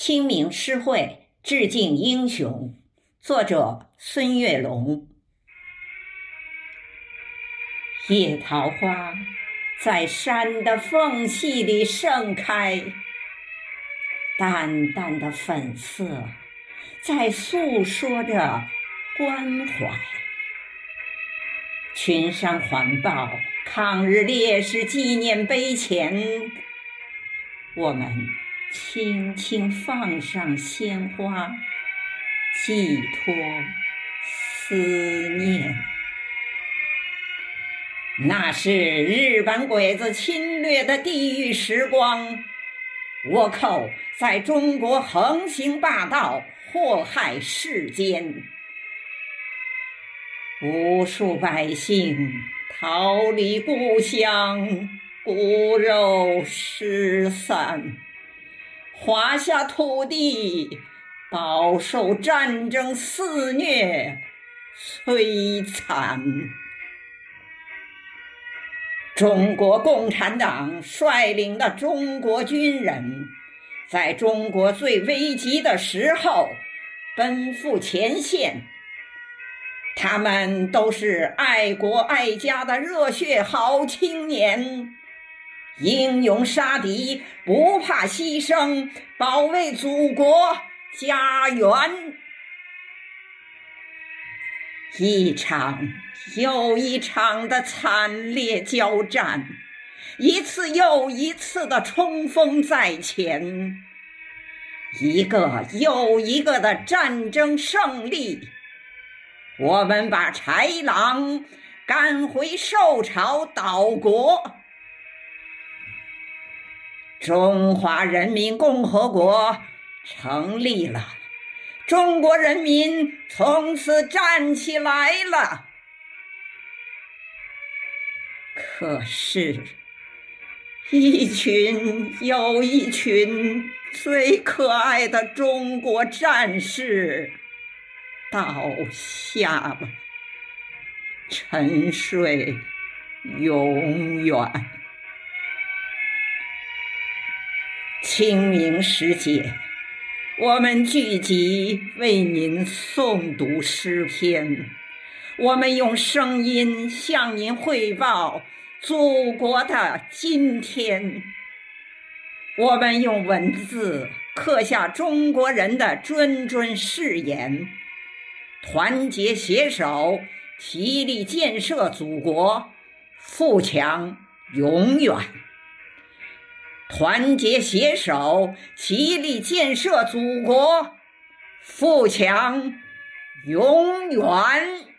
清明诗会致敬英雄，作者孙月龙。野桃花在山的缝隙里盛开，淡淡的粉色在诉说着关怀。群山环抱抗日烈士纪念碑前，我们。轻轻放上鲜花，寄托思念。那是日本鬼子侵略的地狱时光，倭寇在中国横行霸道，祸害世间，无数百姓逃离故乡，骨肉失散。华夏土地饱受战争肆虐摧残，中国共产党率领的中国军人，在中国最危急的时候奔赴前线，他们都是爱国爱家的热血好青年。英勇杀敌，不怕牺牲，保卫祖国家园。一场又一场的惨烈交战，一次又一次的冲锋在前，一个又一个的战争胜利，我们把豺狼赶回受朝岛国。中华人民共和国成立了，中国人民从此站起来了。可是，一群又一群最可爱的中国战士倒下了，沉睡永远。清明时节，我们聚集为您诵读诗篇，我们用声音向您汇报祖国的今天，我们用文字刻下中国人的谆谆誓言，团结携手，齐力建设祖国，富强永远。团结携手，齐力建设祖国，富强永远。